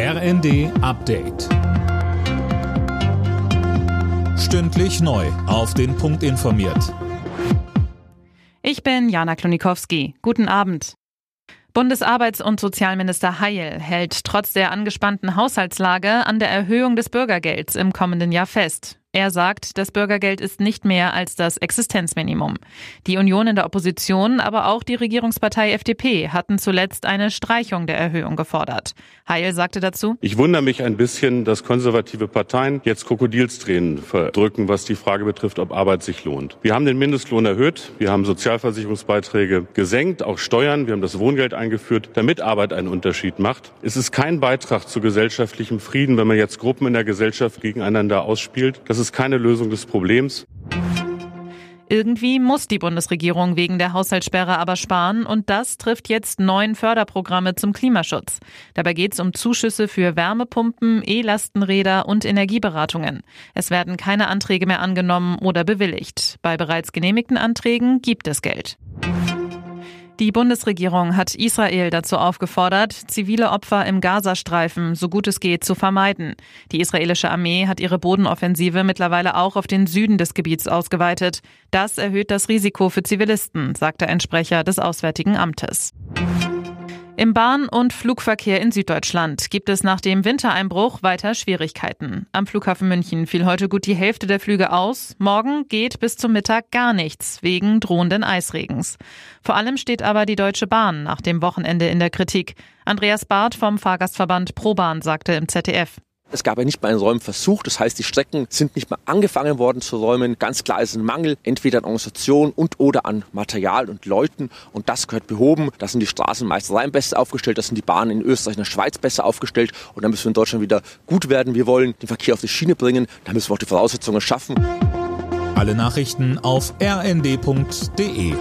RND Update. Stündlich neu. Auf den Punkt informiert. Ich bin Jana Klonikowski. Guten Abend. Bundesarbeits- und Sozialminister Heil hält trotz der angespannten Haushaltslage an der Erhöhung des Bürgergelds im kommenden Jahr fest. Er sagt, das Bürgergeld ist nicht mehr als das Existenzminimum. Die Union in der Opposition, aber auch die Regierungspartei FDP hatten zuletzt eine Streichung der Erhöhung gefordert. Heil sagte dazu, Ich wundere mich ein bisschen, dass konservative Parteien jetzt Krokodilstränen verdrücken, was die Frage betrifft, ob Arbeit sich lohnt. Wir haben den Mindestlohn erhöht, wir haben Sozialversicherungsbeiträge gesenkt, auch Steuern, wir haben das Wohngeld eingeführt, damit Arbeit einen Unterschied macht. Es ist kein Beitrag zu gesellschaftlichem Frieden, wenn man jetzt Gruppen in der Gesellschaft gegeneinander ausspielt. Das ist keine Lösung des Problems. Irgendwie muss die Bundesregierung wegen der Haushaltssperre aber sparen und das trifft jetzt neun Förderprogramme zum Klimaschutz. Dabei geht es um Zuschüsse für Wärmepumpen, E-Lastenräder und Energieberatungen. Es werden keine Anträge mehr angenommen oder bewilligt. Bei bereits genehmigten Anträgen gibt es Geld. Die Bundesregierung hat Israel dazu aufgefordert, zivile Opfer im Gazastreifen so gut es geht zu vermeiden. Die israelische Armee hat ihre Bodenoffensive mittlerweile auch auf den Süden des Gebiets ausgeweitet. Das erhöht das Risiko für Zivilisten, sagte ein Sprecher des Auswärtigen Amtes. Im Bahn- und Flugverkehr in Süddeutschland gibt es nach dem Wintereinbruch weiter Schwierigkeiten. Am Flughafen München fiel heute gut die Hälfte der Flüge aus. Morgen geht bis zum Mittag gar nichts wegen drohenden Eisregens. Vor allem steht aber die Deutsche Bahn nach dem Wochenende in der Kritik. Andreas Barth vom Fahrgastverband ProBahn sagte im ZDF. Es gab ja nicht mal einen Räumversuch, das heißt, die Strecken sind nicht mal angefangen worden zu räumen. Ganz klar ist ein Mangel, entweder an Organisation und oder an Material und Leuten. Und das gehört behoben. Da sind die Straßen meist rein besser aufgestellt, das sind die Bahnen in Österreich und der Schweiz besser aufgestellt. Und dann müssen wir in Deutschland wieder gut werden. Wir wollen den Verkehr auf die Schiene bringen, da müssen wir auch die Voraussetzungen schaffen. Alle Nachrichten auf rnd.de